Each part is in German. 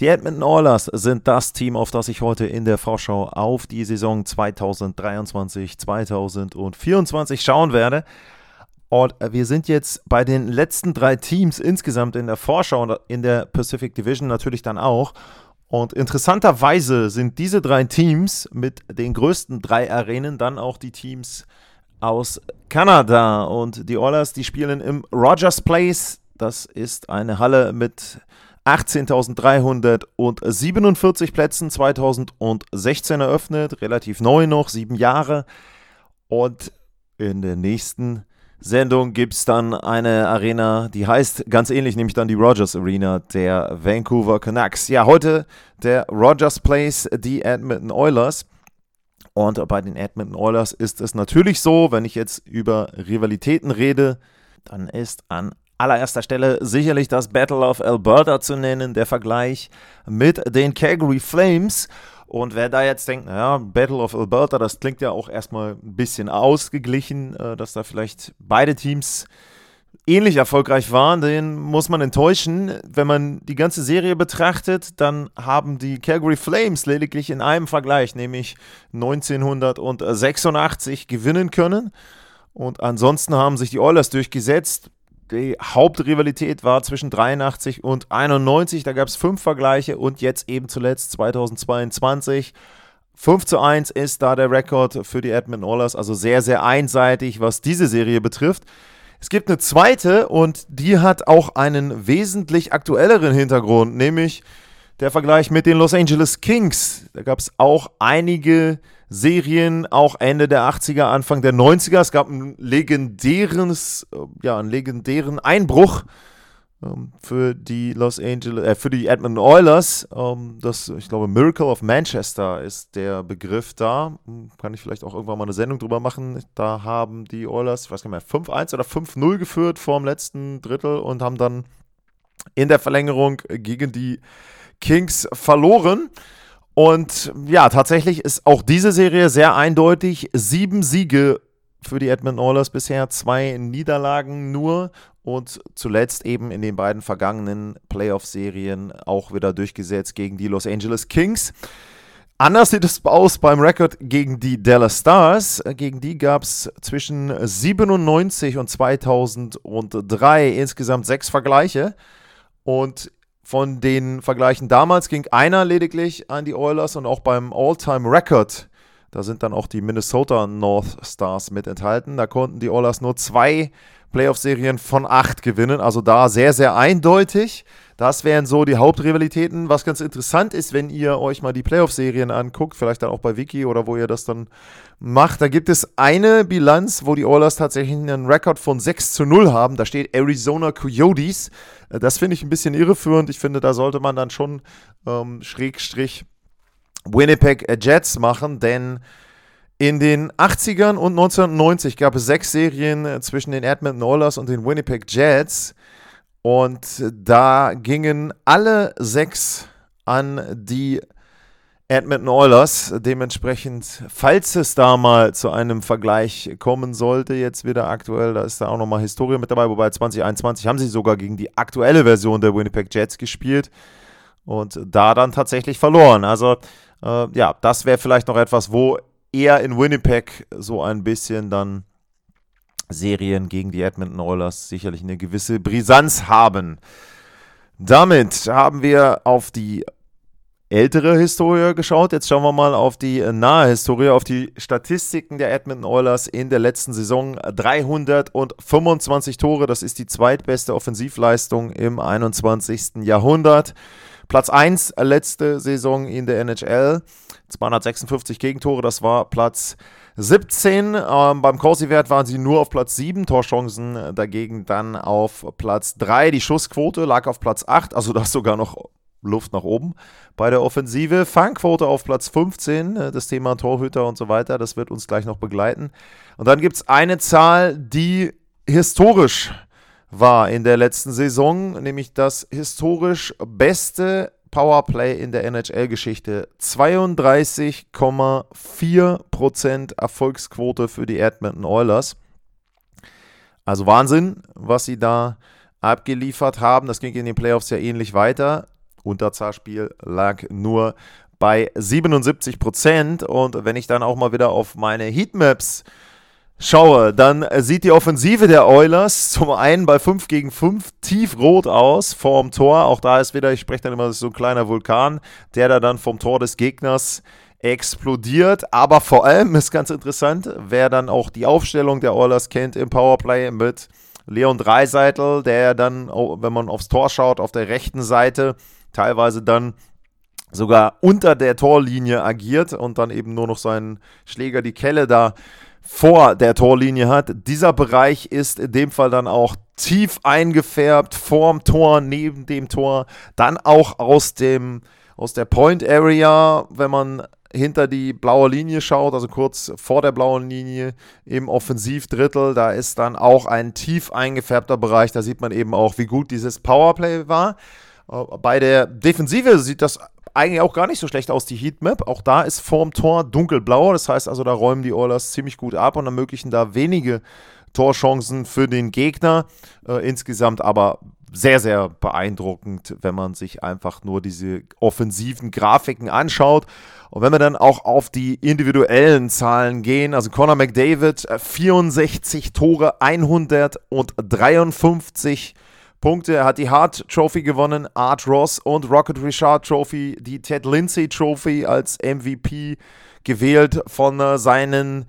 Die Edmonton Oilers sind das Team, auf das ich heute in der Vorschau auf die Saison 2023-2024 schauen werde. Und wir sind jetzt bei den letzten drei Teams insgesamt in der Vorschau und in der Pacific Division natürlich dann auch. Und interessanterweise sind diese drei Teams mit den größten drei Arenen dann auch die Teams, aus Kanada. Und die Oilers, die spielen im Rogers Place. Das ist eine Halle mit 18.347 Plätzen, 2016 eröffnet, relativ neu noch, sieben Jahre. Und in der nächsten Sendung gibt es dann eine Arena, die heißt ganz ähnlich, nämlich dann die Rogers Arena der Vancouver Canucks. Ja, heute der Rogers Place, die Edmonton Oilers. Und bei den Edmonton Oilers ist es natürlich so, wenn ich jetzt über Rivalitäten rede, dann ist an allererster Stelle sicherlich das Battle of Alberta zu nennen, der Vergleich mit den Calgary Flames. Und wer da jetzt denkt, naja, Battle of Alberta, das klingt ja auch erstmal ein bisschen ausgeglichen, äh, dass da vielleicht beide Teams ähnlich erfolgreich waren, den muss man enttäuschen. Wenn man die ganze Serie betrachtet, dann haben die Calgary Flames lediglich in einem Vergleich, nämlich 1986, gewinnen können. Und ansonsten haben sich die Oilers durchgesetzt. Die Hauptrivalität war zwischen 83 und 91. Da gab es fünf Vergleiche und jetzt eben zuletzt 2022. 5 zu 1 ist da der Rekord für die Edmonton Oilers, also sehr, sehr einseitig, was diese Serie betrifft. Es gibt eine zweite und die hat auch einen wesentlich aktuelleren Hintergrund, nämlich der Vergleich mit den Los Angeles Kings. Da gab es auch einige Serien, auch Ende der 80er, Anfang der 90er. Es gab einen legendäres, ja, einen legendären Einbruch ähm, für die Los Angeles, äh, für die Edmonton Oilers. Ähm, das, ich glaube, Miracle of Manchester ist der Begriff da. Hm, kann ich vielleicht auch irgendwann mal eine Sendung drüber machen. Da haben die Oilers, ich weiß gar nicht mehr, 5-1 oder 5-0 geführt vor dem letzten Drittel und haben dann in der Verlängerung gegen die Kings verloren. Und ja, tatsächlich ist auch diese Serie sehr eindeutig. Sieben Siege für die Edmonton Oilers bisher, zwei Niederlagen nur und zuletzt eben in den beiden vergangenen Playoff-Serien auch wieder durchgesetzt gegen die Los Angeles Kings. Anders sieht es aus beim Rekord gegen die Dallas Stars. Gegen die gab es zwischen 97 und 2003 insgesamt sechs Vergleiche. Und von den Vergleichen damals ging einer lediglich an die Oilers und auch beim All-Time-Record da sind dann auch die Minnesota North Stars mit enthalten. Da konnten die Oilers nur zwei Playoff-Serien von acht gewinnen. Also da sehr, sehr eindeutig. Das wären so die Hauptrivalitäten. Was ganz interessant ist, wenn ihr euch mal die Playoff-Serien anguckt, vielleicht dann auch bei Wiki oder wo ihr das dann macht, da gibt es eine Bilanz, wo die Oilers tatsächlich einen Rekord von 6 zu 0 haben. Da steht Arizona Coyotes. Das finde ich ein bisschen irreführend. Ich finde, da sollte man dann schon ähm, Schrägstrich Winnipeg Jets machen, denn in den 80ern und 1990 gab es sechs Serien zwischen den Edmonton Oilers und den Winnipeg Jets und da gingen alle sechs an die Edmonton Oilers. Dementsprechend, falls es da mal zu einem Vergleich kommen sollte, jetzt wieder aktuell, da ist da auch nochmal Historie mit dabei, wobei 2021 haben sie sogar gegen die aktuelle Version der Winnipeg Jets gespielt und da dann tatsächlich verloren. Also äh, ja, das wäre vielleicht noch etwas, wo eher in Winnipeg so ein bisschen dann Serien gegen die Edmonton Oilers sicherlich eine gewisse Brisanz haben. Damit haben wir auf die ältere Historie geschaut. Jetzt schauen wir mal auf die nahe Historie, auf die Statistiken der Edmonton Oilers in der letzten Saison. 325 Tore, das ist die zweitbeste Offensivleistung im 21. Jahrhundert. Platz 1 letzte Saison in der NHL. 256 Gegentore, das war Platz 17. Ähm, beim Corsi-Wert waren sie nur auf Platz 7, Torchancen dagegen dann auf Platz 3. Die Schussquote lag auf Platz 8, also das sogar noch Luft nach oben bei der Offensive. Fangquote auf Platz 15, äh, das Thema Torhüter und so weiter, das wird uns gleich noch begleiten. Und dann gibt es eine Zahl, die historisch war in der letzten Saison, nämlich das historisch beste Powerplay in der NHL-Geschichte. 32,4% Erfolgsquote für die Edmonton Oilers. Also Wahnsinn, was sie da abgeliefert haben. Das ging in den Playoffs ja ähnlich weiter. Unterzahlspiel lag nur bei 77% Und wenn ich dann auch mal wieder auf meine Heatmaps schaue, dann sieht die Offensive der Oilers zum einen bei 5 gegen 5 tiefrot aus vorm Tor. Auch da ist wieder, ich spreche dann immer, so ein kleiner Vulkan, der da dann vom Tor des Gegners explodiert. Aber vor allem ist ganz interessant, wer dann auch die Aufstellung der Oilers kennt im Powerplay mit Leon Dreiseitel, der dann, wenn man aufs Tor schaut, auf der rechten Seite teilweise dann sogar unter der Torlinie agiert und dann eben nur noch seinen Schläger, die Kelle da vor der Torlinie hat. Dieser Bereich ist in dem Fall dann auch tief eingefärbt, vorm Tor, neben dem Tor, dann auch aus dem aus der Point Area, wenn man hinter die blaue Linie schaut, also kurz vor der blauen Linie im Offensivdrittel, da ist dann auch ein tief eingefärbter Bereich. Da sieht man eben auch, wie gut dieses Powerplay war. Äh, bei der Defensive sieht das eigentlich auch gar nicht so schlecht aus, die Heatmap. Auch da ist vorm Tor dunkelblau. Das heißt also, da räumen die Oilers ziemlich gut ab und ermöglichen da wenige Torchancen für den Gegner. Äh, insgesamt aber sehr, sehr beeindruckend, wenn man sich einfach nur diese offensiven Grafiken anschaut. Und wenn wir dann auch auf die individuellen Zahlen gehen, also Conor McDavid, 64 äh, Tore, 153 Punkte. Er hat die Hart Trophy gewonnen, Art Ross und Rocket Richard Trophy, die Ted Lindsay Trophy als MVP gewählt von äh, seinen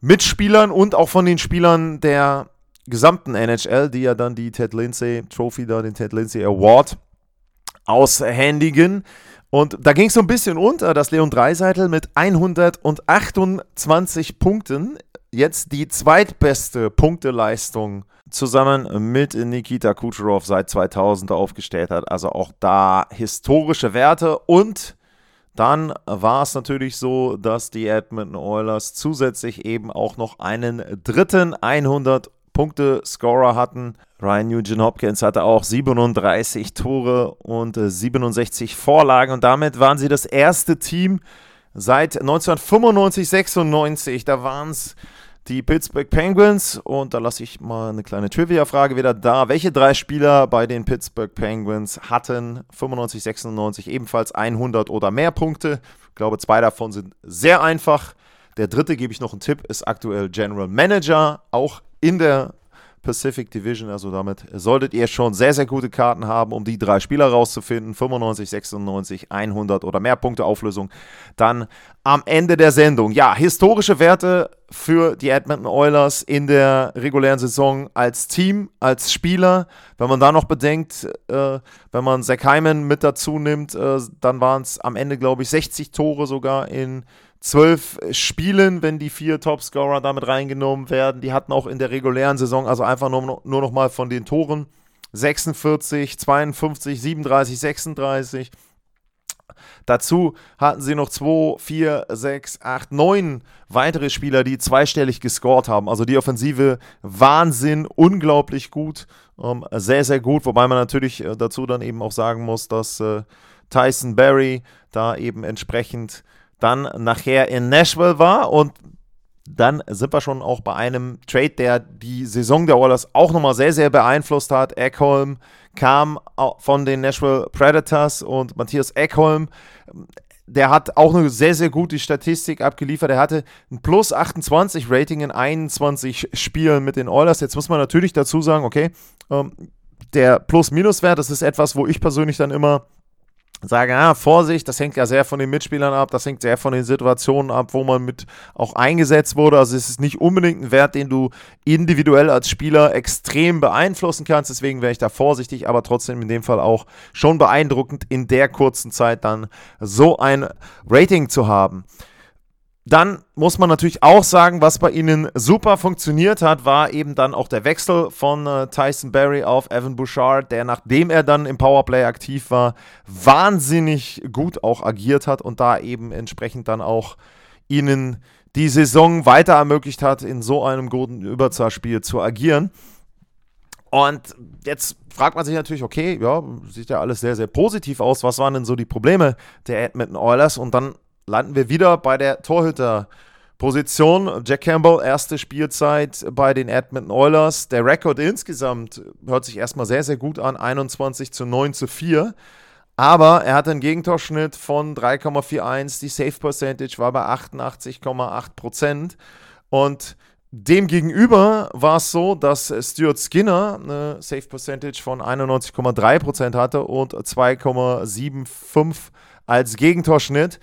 Mitspielern und auch von den Spielern der gesamten NHL, die ja dann die Ted Lindsay Trophy, da den Ted Lindsay Award aushändigen. Und da ging es so ein bisschen unter, dass Leon Dreiseitel mit 128 Punkten jetzt die zweitbeste Punkteleistung zusammen mit Nikita Kucherov seit 2000 aufgestellt hat. Also auch da historische Werte und dann war es natürlich so, dass die Edmonton Oilers zusätzlich eben auch noch einen dritten 100 Punkte Scorer hatten. Ryan Nugent Hopkins hatte auch 37 Tore und 67 Vorlagen und damit waren sie das erste Team seit 1995, 96. Da waren es die Pittsburgh Penguins. Und da lasse ich mal eine kleine Trivia-Frage wieder da. Welche drei Spieler bei den Pittsburgh Penguins hatten 95, 96 ebenfalls 100 oder mehr Punkte? Ich glaube, zwei davon sind sehr einfach. Der dritte, gebe ich noch einen Tipp, ist aktuell General Manager, auch in der Pacific Division. Also damit solltet ihr schon sehr, sehr gute Karten haben, um die drei Spieler rauszufinden. 95, 96, 100 oder mehr Punkte Auflösung. Dann am Ende der Sendung. Ja, historische Werte für die Edmonton Oilers in der regulären Saison als Team, als Spieler. Wenn man da noch bedenkt, äh, wenn man Zach Hyman mit dazu nimmt, äh, dann waren es am Ende, glaube ich, 60 Tore sogar in zwölf Spielen, wenn die vier Topscorer damit reingenommen werden. Die hatten auch in der regulären Saison, also einfach nur, nur noch mal von den Toren 46, 52, 37, 36. Dazu hatten sie noch 2, 4, 6, 8, 9 weitere Spieler, die zweistellig gescored haben. Also die Offensive Wahnsinn, unglaublich gut, ähm, sehr, sehr gut. Wobei man natürlich äh, dazu dann eben auch sagen muss, dass äh, Tyson Berry da eben entsprechend dann nachher in Nashville war und dann sind wir schon auch bei einem Trade, der die Saison der Oilers auch nochmal sehr, sehr beeinflusst hat. Eckholm kam von den Nashville Predators und Matthias Eckholm, der hat auch eine sehr, sehr gute Statistik abgeliefert. Er hatte ein Plus 28 Rating in 21 Spielen mit den Oilers. Jetzt muss man natürlich dazu sagen, okay, ähm, der Plus-Minus-Wert, das ist etwas, wo ich persönlich dann immer sage, ah, Vorsicht, das hängt ja sehr von den Mitspielern ab, das hängt sehr von den Situationen ab, wo man mit auch eingesetzt wurde. Also es ist nicht unbedingt ein Wert, den du individuell als Spieler extrem beeinflussen kannst. Deswegen wäre ich da vorsichtig, aber trotzdem in dem Fall auch schon beeindruckend, in der kurzen Zeit dann so ein Rating zu haben. Dann muss man natürlich auch sagen, was bei ihnen super funktioniert hat, war eben dann auch der Wechsel von äh, Tyson Berry auf Evan Bouchard, der nachdem er dann im Powerplay aktiv war, wahnsinnig gut auch agiert hat und da eben entsprechend dann auch ihnen die Saison weiter ermöglicht hat, in so einem guten Überzahlspiel zu agieren. Und jetzt fragt man sich natürlich, okay, ja, sieht ja alles sehr, sehr positiv aus. Was waren denn so die Probleme der Edmonton Oilers? Und dann landen wir wieder bei der Torhüterposition. Jack Campbell, erste Spielzeit bei den Edmonton Oilers. Der Rekord insgesamt hört sich erstmal sehr, sehr gut an. 21 zu 9 zu 4. Aber er hatte einen Gegentorschnitt von 3,41. Die Safe Percentage war bei 88,8 Prozent. Und Demgegenüber war es so, dass Stuart Skinner eine Safe Percentage von 91,3% hatte und 2,75 als Gegentorschnitt.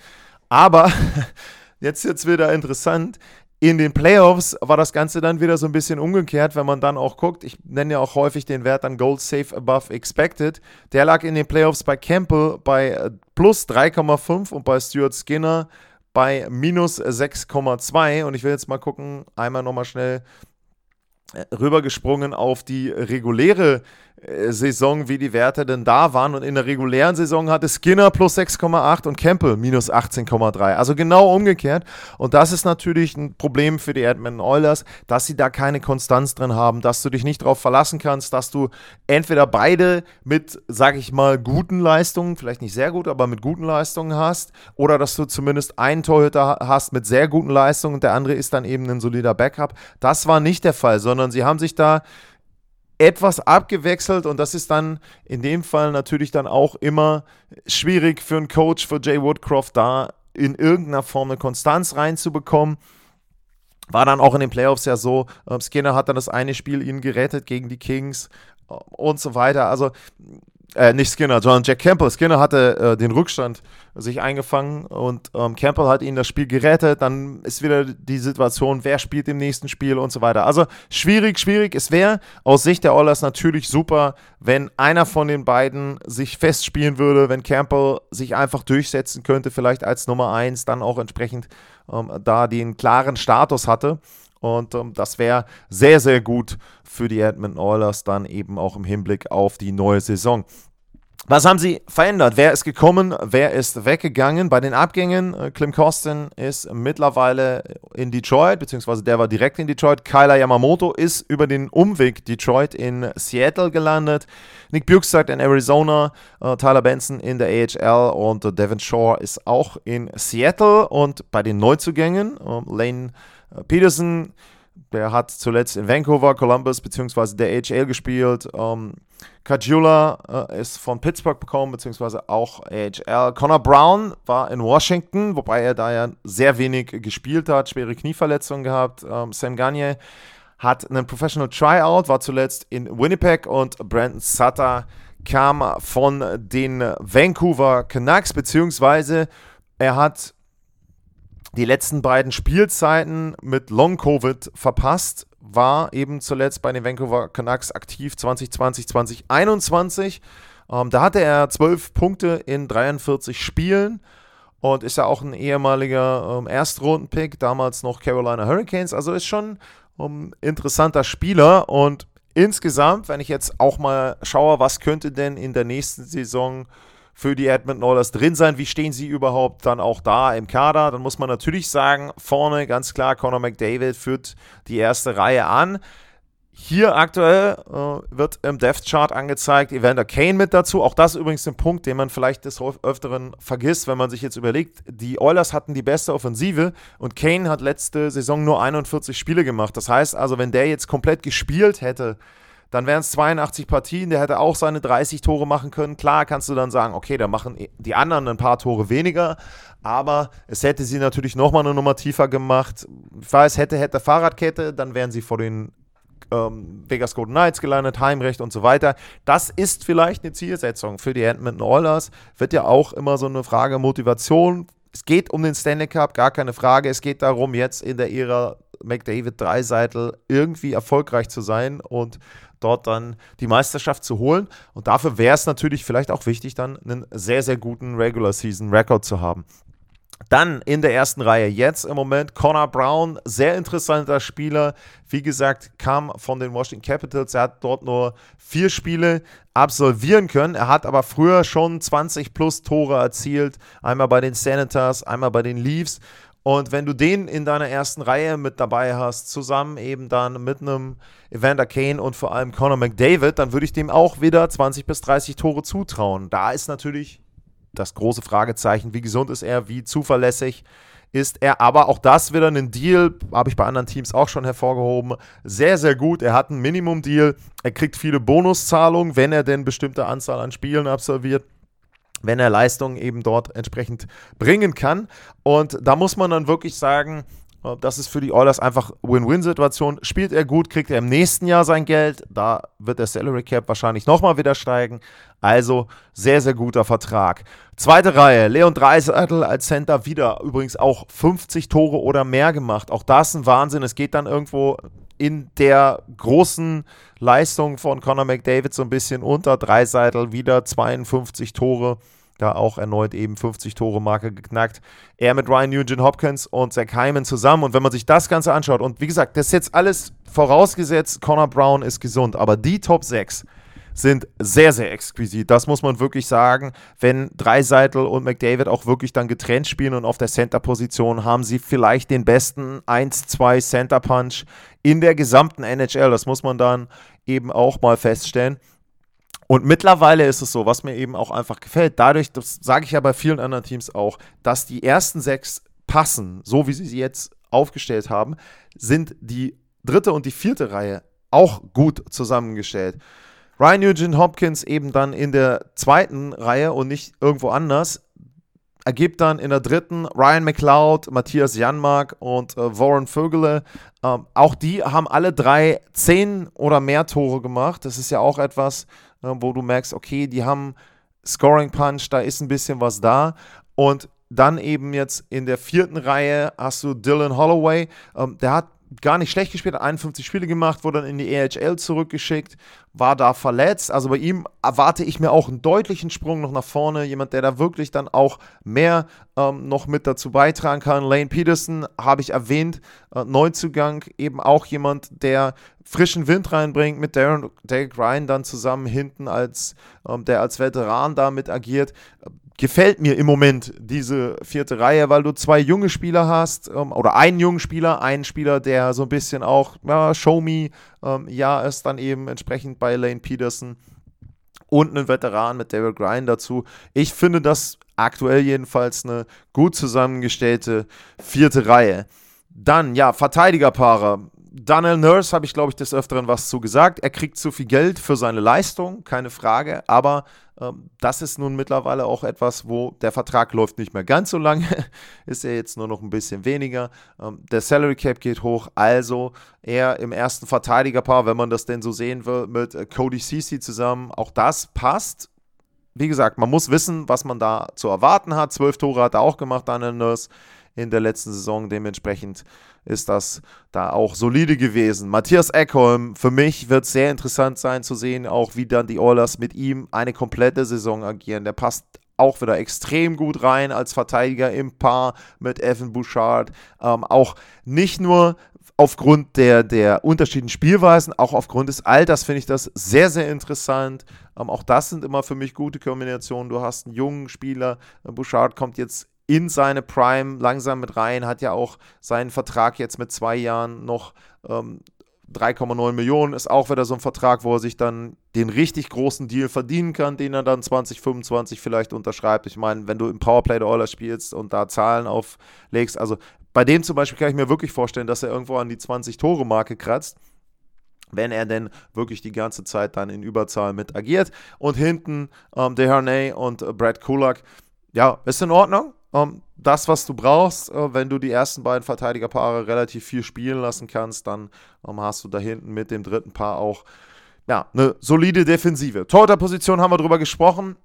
Aber jetzt jetzt wieder interessant. In den Playoffs war das Ganze dann wieder so ein bisschen umgekehrt, wenn man dann auch guckt. Ich nenne ja auch häufig den Wert dann Gold Safe Above Expected. Der lag in den Playoffs bei Campbell bei plus 3,5 und bei Stuart Skinner bei minus 6,2. Und ich will jetzt mal gucken, einmal nochmal schnell äh, rübergesprungen auf die reguläre äh, Saison, wie die Werte denn da waren. Und in der regulären Saison hatte Skinner plus 6,8 und Campbell minus 18,3. Also genau umgekehrt. Und das ist natürlich ein Problem für die Edmonton Oilers, dass sie da keine Konstanz drin haben, dass du dich nicht darauf verlassen kannst, dass du entweder beide mit, sag ich mal, guten Leistungen, vielleicht nicht sehr gut, aber mit guten Leistungen hast, oder dass du zumindest einen Torhüter hast mit sehr guten Leistungen und der andere ist dann eben ein solider Backup. Das war nicht der Fall, sondern sie haben sich da etwas abgewechselt und das ist dann in dem Fall natürlich dann auch immer schwierig für einen Coach, für Jay Woodcroft da in irgendeiner Form eine Konstanz reinzubekommen. War dann auch in den Playoffs ja so, äh, Skinner hat dann das eine Spiel ihn gerettet gegen die Kings äh, und so weiter. Also äh, nicht Skinner, sondern Jack Campbell. Skinner hatte äh, den Rückstand sich eingefangen und ähm, Campbell hat ihn das Spiel gerettet. Dann ist wieder die Situation, wer spielt im nächsten Spiel und so weiter. Also schwierig, schwierig. Es wäre aus Sicht der Oilers natürlich super, wenn einer von den beiden sich festspielen würde, wenn Campbell sich einfach durchsetzen könnte, vielleicht als Nummer 1, dann auch entsprechend ähm, da den klaren Status hatte. Und ähm, das wäre sehr, sehr gut für die Edmonton Oilers dann eben auch im Hinblick auf die neue Saison. Was haben sie verändert? Wer ist gekommen? Wer ist weggegangen? Bei den Abgängen, äh, Clem Costin ist mittlerweile in Detroit, beziehungsweise der war direkt in Detroit. Kyler Yamamoto ist über den Umweg Detroit in Seattle gelandet. Nick Bukestad in Arizona, äh, Tyler Benson in der AHL und äh, Devin Shore ist auch in Seattle. Und bei den Neuzugängen, Lane Peterson, der hat zuletzt in Vancouver, Columbus bzw. der AHL gespielt. Ähm, Kajula äh, ist von Pittsburgh bekommen, beziehungsweise auch AHL. Connor Brown war in Washington, wobei er da ja sehr wenig gespielt hat, schwere Knieverletzungen gehabt. Ähm, Sam Gagne hat einen Professional Tryout, war zuletzt in Winnipeg und Brandon Sutter kam von den Vancouver Canucks, beziehungsweise er hat die letzten beiden Spielzeiten mit Long Covid verpasst, war eben zuletzt bei den Vancouver Canucks aktiv 2020, 2021. Ähm, da hatte er 12 Punkte in 43 Spielen und ist ja auch ein ehemaliger ähm, Erstrundenpick, damals noch Carolina Hurricanes. Also ist schon ein ähm, interessanter Spieler und insgesamt, wenn ich jetzt auch mal schaue, was könnte denn in der nächsten Saison für die Edmonton Oilers drin sein. Wie stehen sie überhaupt dann auch da im Kader? Dann muss man natürlich sagen, vorne ganz klar, Conor McDavid führt die erste Reihe an. Hier aktuell äh, wird im Death Chart angezeigt Evander Kane mit dazu. Auch das übrigens ein Punkt, den man vielleicht des Öfteren vergisst, wenn man sich jetzt überlegt, die Oilers hatten die beste Offensive und Kane hat letzte Saison nur 41 Spiele gemacht. Das heißt also, wenn der jetzt komplett gespielt hätte, dann wären es 82 Partien, der hätte auch seine 30 Tore machen können. Klar kannst du dann sagen, okay, da machen die anderen ein paar Tore weniger, aber es hätte sie natürlich nochmal eine Nummer tiefer gemacht. Ich weiß, hätte, hätte Fahrradkette, dann wären sie vor den ähm, Vegas Golden Knights gelandet, Heimrecht und so weiter. Das ist vielleicht eine Zielsetzung für die Edmonton Oilers. Wird ja auch immer so eine Frage Motivation. Es geht um den Stanley Cup, gar keine Frage. Es geht darum, jetzt in der Ära McDavid Dreiseitel irgendwie erfolgreich zu sein und dort dann die Meisterschaft zu holen. Und dafür wäre es natürlich vielleicht auch wichtig, dann einen sehr, sehr guten Regular Season Record zu haben. Dann in der ersten Reihe jetzt im Moment Connor Brown, sehr interessanter Spieler. Wie gesagt, kam von den Washington Capitals. Er hat dort nur vier Spiele absolvieren können. Er hat aber früher schon 20 plus Tore erzielt. Einmal bei den Senators, einmal bei den Leafs. Und wenn du den in deiner ersten Reihe mit dabei hast, zusammen eben dann mit einem Evander Kane und vor allem Conor McDavid, dann würde ich dem auch wieder 20 bis 30 Tore zutrauen. Da ist natürlich das große Fragezeichen, wie gesund ist er, wie zuverlässig ist er. Aber auch das wieder ein Deal, habe ich bei anderen Teams auch schon hervorgehoben. Sehr, sehr gut. Er hat einen Minimum-Deal. Er kriegt viele Bonuszahlungen, wenn er denn bestimmte Anzahl an Spielen absolviert wenn er Leistungen eben dort entsprechend bringen kann. Und da muss man dann wirklich sagen, das ist für die Oilers einfach Win-Win-Situation. Spielt er gut, kriegt er im nächsten Jahr sein Geld. Da wird der Salary Cap wahrscheinlich nochmal wieder steigen. Also sehr, sehr guter Vertrag. Zweite Reihe, Leon Dreiseitel als Center wieder übrigens auch 50 Tore oder mehr gemacht. Auch das ein Wahnsinn. Es geht dann irgendwo in der großen Leistung von Conor McDavid so ein bisschen unter. Dreiseitel wieder 52 Tore da auch erneut eben 50 Tore Marke geknackt. Er mit Ryan Nugent Hopkins und Zach Hyman zusammen. Und wenn man sich das Ganze anschaut, und wie gesagt, das ist jetzt alles vorausgesetzt, Connor Brown ist gesund, aber die Top 6 sind sehr, sehr exquisit. Das muss man wirklich sagen. Wenn Dreiseitel und McDavid auch wirklich dann getrennt spielen und auf der Center-Position haben sie vielleicht den besten 1-2 Center-Punch in der gesamten NHL. Das muss man dann eben auch mal feststellen. Und mittlerweile ist es so, was mir eben auch einfach gefällt, dadurch, das sage ich ja bei vielen anderen Teams auch, dass die ersten sechs passen, so wie sie sie jetzt aufgestellt haben, sind die dritte und die vierte Reihe auch gut zusammengestellt. Ryan Eugene Hopkins eben dann in der zweiten Reihe und nicht irgendwo anders. Ergibt dann in der dritten Ryan McLeod, Matthias Janmark und äh, Warren Vögele. Ähm, auch die haben alle drei zehn oder mehr Tore gemacht. Das ist ja auch etwas, Ne, wo du merkst, okay, die haben Scoring Punch, da ist ein bisschen was da. Und dann eben jetzt in der vierten Reihe hast du Dylan Holloway. Ähm, der hat gar nicht schlecht gespielt, hat 51 Spiele gemacht, wurde dann in die EHL zurückgeschickt, war da verletzt. Also bei ihm erwarte ich mir auch einen deutlichen Sprung noch nach vorne. Jemand, der da wirklich dann auch mehr ähm, noch mit dazu beitragen kann. Lane Peterson habe ich erwähnt, äh, Neuzugang, eben auch jemand, der frischen Wind reinbringt mit Darren, Derek Ryan dann zusammen hinten als ähm, der als Veteran damit agiert gefällt mir im Moment diese vierte Reihe, weil du zwei junge Spieler hast ähm, oder einen jungen Spieler, einen Spieler, der so ein bisschen auch ja, Show Me ähm, ja ist, dann eben entsprechend bei Lane Peterson und einen Veteran mit David Grind dazu. Ich finde das aktuell jedenfalls eine gut zusammengestellte vierte Reihe. Dann, ja, Verteidigerpaare. Daniel Nurse habe ich, glaube ich, des Öfteren was zu gesagt. Er kriegt zu viel Geld für seine Leistung, keine Frage, aber ähm, das ist nun mittlerweile auch etwas, wo der Vertrag läuft nicht mehr ganz so lange, ist er jetzt nur noch ein bisschen weniger. Ähm, der Salary Cap geht hoch, also er im ersten Verteidigerpaar, wenn man das denn so sehen will, mit äh, Cody Ceci zusammen, auch das passt. Wie gesagt, man muss wissen, was man da zu erwarten hat. Zwölf Tore hat er auch gemacht, Daniel Nurse in der letzten Saison. Dementsprechend ist das da auch solide gewesen. Matthias Eckholm, für mich wird es sehr interessant sein zu sehen, auch wie dann die Oilers mit ihm eine komplette Saison agieren. Der passt auch wieder extrem gut rein als Verteidiger im Paar mit Evan Bouchard. Ähm, auch nicht nur aufgrund der, der unterschiedlichen Spielweisen, auch aufgrund des Alters finde ich das sehr, sehr interessant. Ähm, auch das sind immer für mich gute Kombinationen. Du hast einen jungen Spieler, Bouchard kommt jetzt in seine Prime langsam mit rein, hat ja auch seinen Vertrag jetzt mit zwei Jahren noch ähm, 3,9 Millionen, ist auch wieder so ein Vertrag, wo er sich dann den richtig großen Deal verdienen kann, den er dann 2025 vielleicht unterschreibt. Ich meine, wenn du im Powerplay der Oilers spielst und da Zahlen auflegst, also bei dem zum Beispiel kann ich mir wirklich vorstellen, dass er irgendwo an die 20-Tore-Marke kratzt wenn er denn wirklich die ganze Zeit dann in Überzahl mit agiert. Und hinten ähm, Dehernay und äh, Brad Kulak, ja, ist in Ordnung ähm, das, was du brauchst, äh, wenn du die ersten beiden Verteidigerpaare relativ viel spielen lassen kannst, dann ähm, hast du da hinten mit dem dritten Paar auch ja, eine solide Defensive. Torhüterposition haben wir drüber gesprochen.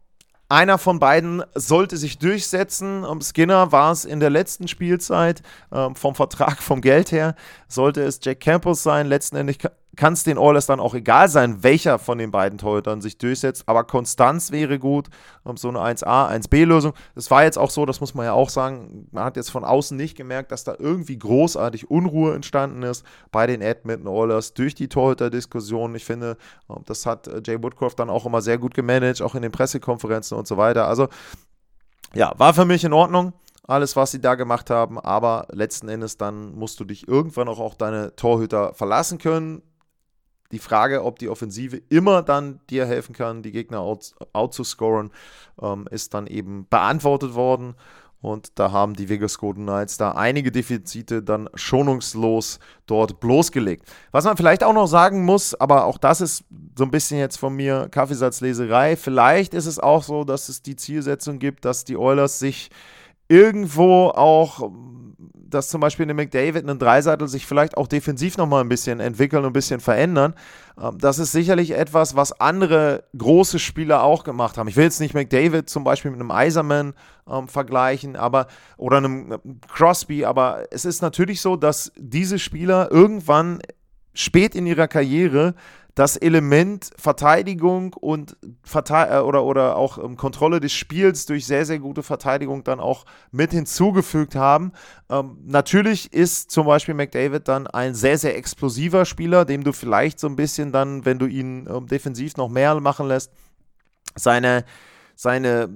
Einer von beiden sollte sich durchsetzen. Skinner war es in der letzten Spielzeit ähm, vom Vertrag, vom Geld her, sollte es Jack Campos sein. Letzten Endes kann es den Oilers dann auch egal sein, welcher von den beiden Torhütern sich durchsetzt. Aber Konstanz wäre gut, so eine 1A, 1B-Lösung. Das war jetzt auch so, das muss man ja auch sagen, man hat jetzt von außen nicht gemerkt, dass da irgendwie großartig Unruhe entstanden ist bei den Edmonton Oilers durch die Torhüter-Diskussion. Ich finde, das hat äh, Jay Woodcroft dann auch immer sehr gut gemanagt, auch in den Pressekonferenzen und so weiter. Also ja, war für mich in Ordnung alles, was sie da gemacht haben. Aber letzten Endes dann musst du dich irgendwann auch auf deine Torhüter verlassen können. Die Frage, ob die Offensive immer dann dir helfen kann, die Gegner out, out ähm, ist dann eben beantwortet worden. Und da haben die Vegas Golden Knights da einige Defizite dann schonungslos dort bloßgelegt. Was man vielleicht auch noch sagen muss, aber auch das ist so ein bisschen jetzt von mir Kaffeesatzleserei. Vielleicht ist es auch so, dass es die Zielsetzung gibt, dass die Oilers sich irgendwo auch, dass zum Beispiel eine McDavid, einen Dreiseitel sich vielleicht auch defensiv nochmal ein bisschen entwickeln und ein bisschen verändern. Ähm, das ist sicherlich etwas, was andere große Spieler auch gemacht haben. Ich will jetzt nicht McDavid zum Beispiel mit einem Eiserman ähm, vergleichen, aber oder einem Crosby, aber es ist natürlich so, dass diese Spieler irgendwann spät in ihrer Karriere das Element Verteidigung und Verte äh, oder, oder auch ähm, Kontrolle des Spiels durch sehr, sehr gute Verteidigung dann auch mit hinzugefügt haben. Ähm, natürlich ist zum Beispiel McDavid dann ein sehr, sehr explosiver Spieler, dem du vielleicht so ein bisschen dann, wenn du ihn ähm, defensiv noch mehr machen lässt, seine seine,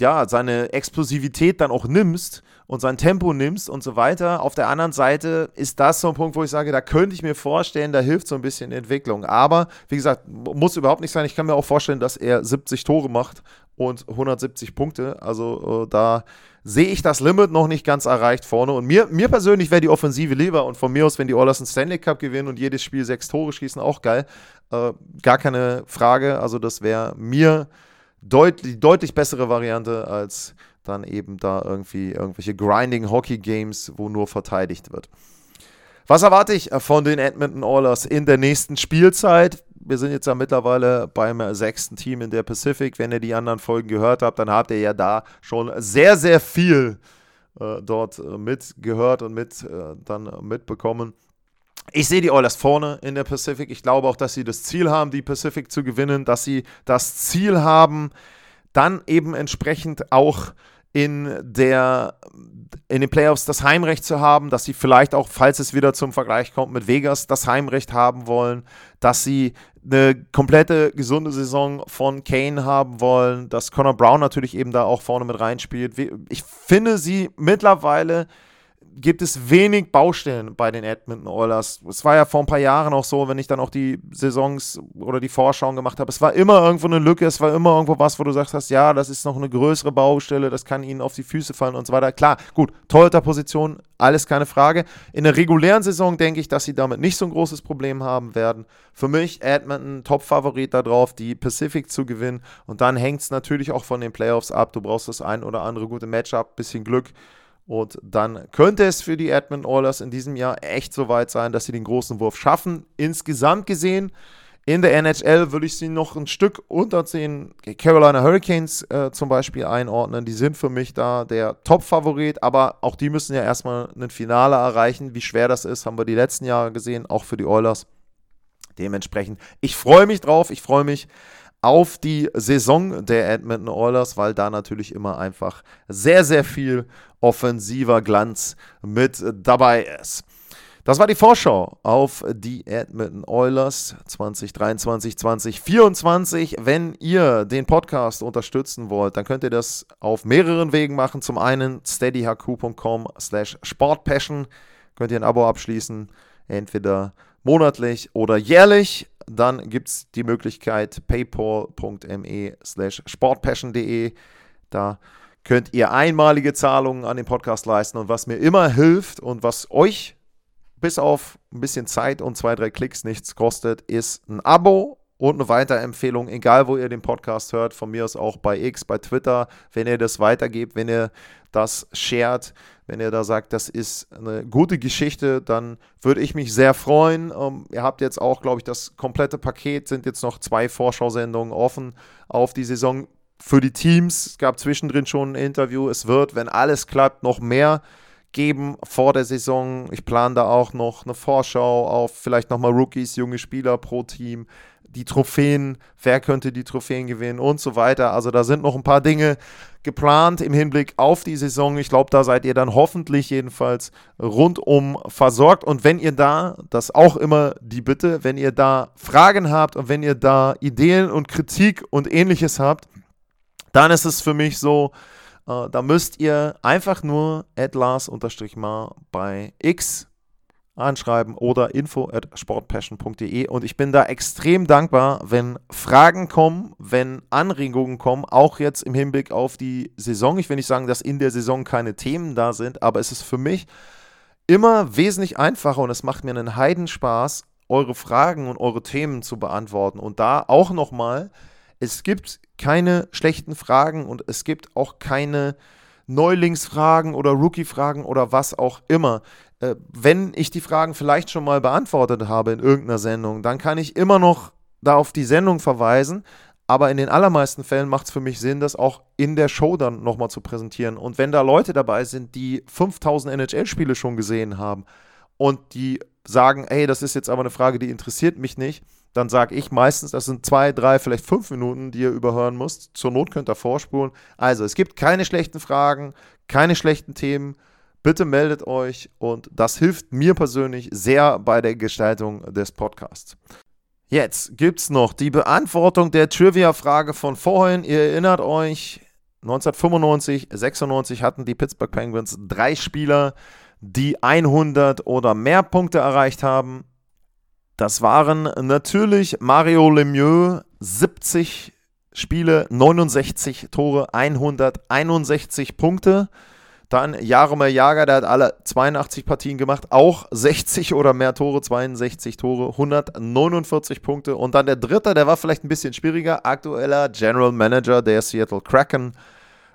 ja, seine Explosivität dann auch nimmst und sein Tempo nimmst und so weiter. Auf der anderen Seite ist das so ein Punkt, wo ich sage, da könnte ich mir vorstellen, da hilft so ein bisschen Entwicklung. Aber wie gesagt, muss überhaupt nicht sein. Ich kann mir auch vorstellen, dass er 70 Tore macht und 170 Punkte. Also äh, da sehe ich das Limit noch nicht ganz erreicht vorne. Und mir, mir persönlich wäre die Offensive lieber. Und von mir aus, wenn die Oilers einen Stanley Cup gewinnen und jedes Spiel sechs Tore schießen, auch geil. Äh, gar keine Frage. Also das wäre mir deutlich, deutlich bessere Variante als dann eben da irgendwie irgendwelche Grinding Hockey Games, wo nur verteidigt wird. Was erwarte ich von den Edmonton Oilers in der nächsten Spielzeit? Wir sind jetzt ja mittlerweile beim sechsten Team in der Pacific. Wenn ihr die anderen Folgen gehört habt, dann habt ihr ja da schon sehr, sehr viel äh, dort äh, mitgehört und mit äh, dann mitbekommen. Ich sehe die Oilers vorne in der Pacific. Ich glaube auch, dass sie das Ziel haben, die Pacific zu gewinnen, dass sie das Ziel haben, dann eben entsprechend auch in, der, in den Playoffs das Heimrecht zu haben, dass sie vielleicht auch, falls es wieder zum Vergleich kommt mit Vegas, das Heimrecht haben wollen, dass sie eine komplette gesunde Saison von Kane haben wollen, dass Connor Brown natürlich eben da auch vorne mit reinspielt. Ich finde sie mittlerweile gibt es wenig Baustellen bei den Edmonton Oilers. Es war ja vor ein paar Jahren auch so, wenn ich dann auch die Saisons oder die Vorschauen gemacht habe. Es war immer irgendwo eine Lücke, es war immer irgendwo was, wo du sagst hast, ja, das ist noch eine größere Baustelle, das kann ihnen auf die Füße fallen und so weiter. Klar, gut, Torhüter-Position, alles keine Frage. In der regulären Saison denke ich, dass sie damit nicht so ein großes Problem haben werden. Für mich Edmonton Top-Favorit darauf, die Pacific zu gewinnen. Und dann hängt es natürlich auch von den Playoffs ab. Du brauchst das ein oder andere gute Matchup, bisschen Glück. Und dann könnte es für die Edmund Oilers in diesem Jahr echt so weit sein, dass sie den großen Wurf schaffen. Insgesamt gesehen, in der NHL würde ich sie noch ein Stück unter den Carolina Hurricanes äh, zum Beispiel einordnen. Die sind für mich da der Top-Favorit, aber auch die müssen ja erstmal ein Finale erreichen. Wie schwer das ist, haben wir die letzten Jahre gesehen, auch für die Oilers. Dementsprechend, ich freue mich drauf, ich freue mich auf die Saison der Edmonton Oilers, weil da natürlich immer einfach sehr, sehr viel offensiver Glanz mit dabei ist. Das war die Vorschau auf die Edmonton Oilers 2023, 2024. Wenn ihr den Podcast unterstützen wollt, dann könnt ihr das auf mehreren Wegen machen. Zum einen steadyhq.com slash sportpassion könnt ihr ein Abo abschließen, entweder monatlich oder jährlich dann gibt es die Möglichkeit paypal.me slash sportpassion.de. Da könnt ihr einmalige Zahlungen an den Podcast leisten. Und was mir immer hilft und was euch bis auf ein bisschen Zeit und zwei, drei Klicks nichts kostet, ist ein Abo und eine Weiterempfehlung, egal wo ihr den Podcast hört, von mir aus auch bei X, bei Twitter, wenn ihr das weitergebt, wenn ihr das shared, wenn ihr da sagt, das ist eine gute Geschichte, dann würde ich mich sehr freuen. Ähm, ihr habt jetzt auch, glaube ich, das komplette Paket, sind jetzt noch zwei Vorschausendungen offen auf die Saison für die Teams. Es gab zwischendrin schon ein Interview. Es wird, wenn alles klappt, noch mehr geben vor der Saison. Ich plane da auch noch eine Vorschau auf vielleicht nochmal Rookies, junge Spieler pro Team, die Trophäen, wer könnte die Trophäen gewinnen und so weiter. Also da sind noch ein paar Dinge geplant im Hinblick auf die Saison. Ich glaube, da seid ihr dann hoffentlich jedenfalls rundum versorgt. Und wenn ihr da, das auch immer die Bitte, wenn ihr da Fragen habt und wenn ihr da Ideen und Kritik und ähnliches habt, dann ist es für mich so, äh, da müsst ihr einfach nur atlas-mar bei X anschreiben oder info at sportpassion.de und ich bin da extrem dankbar, wenn Fragen kommen, wenn Anregungen kommen, auch jetzt im Hinblick auf die Saison. Ich will nicht sagen, dass in der Saison keine Themen da sind, aber es ist für mich immer wesentlich einfacher und es macht mir einen Heidenspaß, eure Fragen und eure Themen zu beantworten und da auch nochmal, es gibt keine schlechten Fragen und es gibt auch keine Neulingsfragen oder Rookie-Fragen oder was auch immer. Äh, wenn ich die Fragen vielleicht schon mal beantwortet habe in irgendeiner Sendung, dann kann ich immer noch da auf die Sendung verweisen. Aber in den allermeisten Fällen macht es für mich Sinn, das auch in der Show dann nochmal zu präsentieren. Und wenn da Leute dabei sind, die 5000 NHL-Spiele schon gesehen haben und die sagen, ey, das ist jetzt aber eine Frage, die interessiert mich nicht, dann sage ich meistens, das sind zwei, drei, vielleicht fünf Minuten, die ihr überhören müsst. Zur Not könnt ihr vorspulen. Also, es gibt keine schlechten Fragen, keine schlechten Themen. Bitte meldet euch und das hilft mir persönlich sehr bei der Gestaltung des Podcasts. Jetzt gibt es noch die Beantwortung der Trivia-Frage von vorhin. Ihr erinnert euch, 1995, 96 hatten die Pittsburgh Penguins drei Spieler, die 100 oder mehr Punkte erreicht haben. Das waren natürlich Mario Lemieux, 70 Spiele, 69 Tore, 161 Punkte. Dann Jaromir Jager, der hat alle 82 Partien gemacht, auch 60 oder mehr Tore, 62 Tore, 149 Punkte. Und dann der dritte, der war vielleicht ein bisschen schwieriger, aktueller General Manager der Seattle Kraken.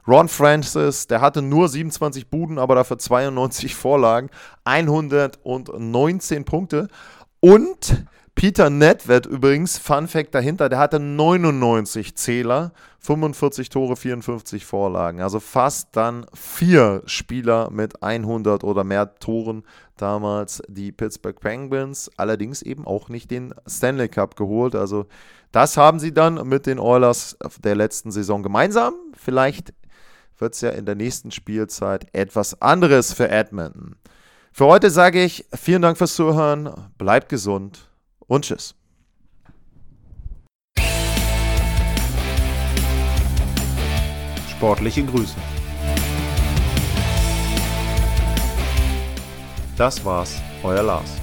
Ron Francis, der hatte nur 27 Buden, aber dafür 92 Vorlagen, 119 Punkte. Und Peter Nedved übrigens, Fun Fact dahinter, der hatte 99 Zähler, 45 Tore, 54 Vorlagen. Also fast dann vier Spieler mit 100 oder mehr Toren damals die Pittsburgh Penguins. Allerdings eben auch nicht den Stanley Cup geholt. Also das haben sie dann mit den Oilers der letzten Saison gemeinsam. Vielleicht wird es ja in der nächsten Spielzeit etwas anderes für Edmonton. Für heute sage ich vielen Dank fürs Zuhören, bleibt gesund und tschüss. Sportliche Grüße. Das war's, euer Lars.